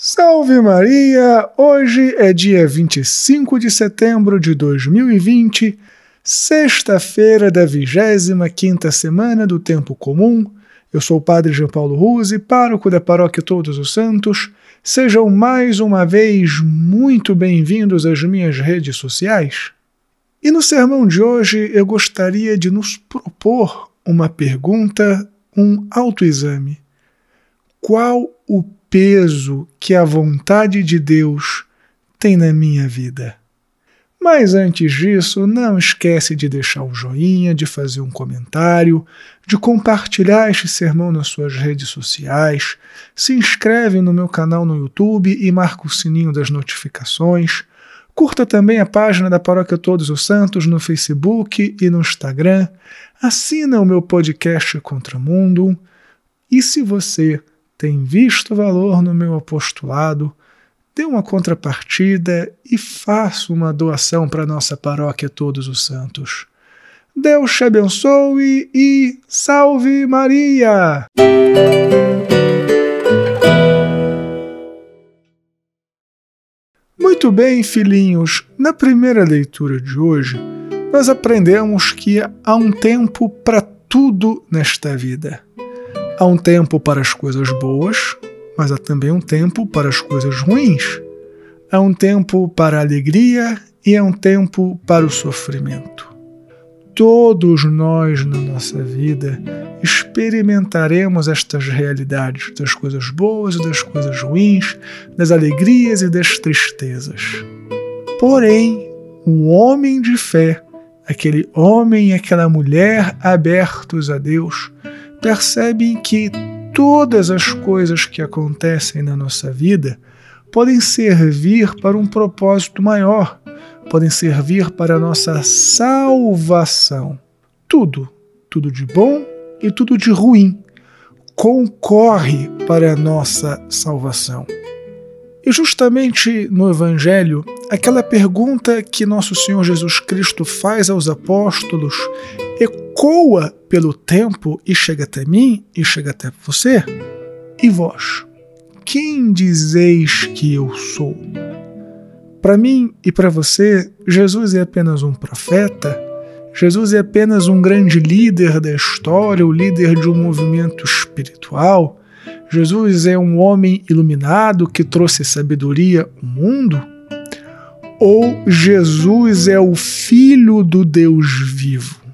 Salve Maria! Hoje é dia 25 de setembro de 2020, sexta-feira da 25 semana do Tempo Comum. Eu sou o Padre João Paulo Ruse, pároco da Paróquia Todos os Santos. Sejam mais uma vez muito bem-vindos às minhas redes sociais. E no sermão de hoje eu gostaria de nos propor uma pergunta, um autoexame. Qual o peso que a vontade de Deus tem na minha vida. Mas antes disso, não esquece de deixar o joinha, de fazer um comentário, de compartilhar este sermão nas suas redes sociais, se inscreve no meu canal no YouTube e marca o sininho das notificações. Curta também a página da Paróquia Todos os Santos no Facebook e no Instagram. Assina o meu podcast Contramundo. E se você tem visto valor no meu apostolado, dê uma contrapartida e faça uma doação para nossa paróquia Todos os Santos. Deus te abençoe e salve Maria! Muito bem, filhinhos, na primeira leitura de hoje, nós aprendemos que há um tempo para tudo nesta vida. Há um tempo para as coisas boas, mas há também um tempo para as coisas ruins. Há um tempo para a alegria e há um tempo para o sofrimento. Todos nós na nossa vida experimentaremos estas realidades das coisas boas e das coisas ruins, das alegrias e das tristezas. Porém, o homem de fé, aquele homem e aquela mulher abertos a Deus, percebem que todas as coisas que acontecem na nossa vida podem servir para um propósito maior, podem servir para a nossa salvação. Tudo, tudo de bom e tudo de ruim, concorre para a nossa salvação. E justamente no Evangelho, aquela pergunta que nosso Senhor Jesus Cristo faz aos apóstolos ecoa pelo tempo e chega até mim e chega até você. E vós, quem dizeis que eu sou? Para mim e para você, Jesus é apenas um profeta, Jesus é apenas um grande líder da história, o líder de um movimento espiritual. Jesus é um homem iluminado que trouxe sabedoria ao mundo? Ou Jesus é o Filho do Deus vivo?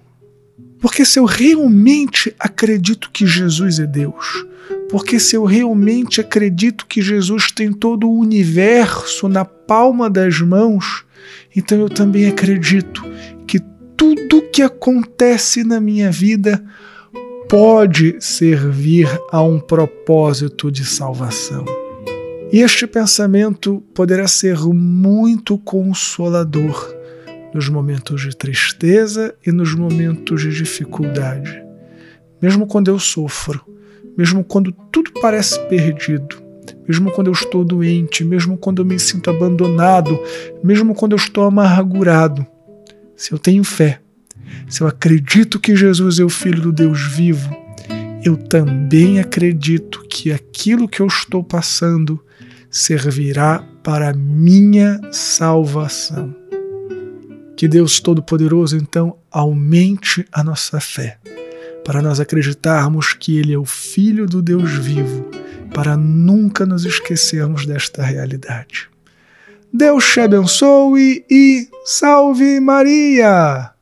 Porque se eu realmente acredito que Jesus é Deus, porque se eu realmente acredito que Jesus tem todo o universo na palma das mãos, então eu também acredito que tudo que acontece na minha vida pode servir a um propósito de salvação. E este pensamento poderá ser muito consolador nos momentos de tristeza e nos momentos de dificuldade. Mesmo quando eu sofro, mesmo quando tudo parece perdido, mesmo quando eu estou doente, mesmo quando eu me sinto abandonado, mesmo quando eu estou amargurado, se eu tenho fé, se eu acredito que Jesus é o Filho do Deus vivo, eu também acredito que aquilo que eu estou passando servirá para minha salvação. Que Deus Todo-Poderoso, então, aumente a nossa fé, para nós acreditarmos que Ele é o Filho do Deus vivo, para nunca nos esquecermos desta realidade. Deus te abençoe e salve Maria!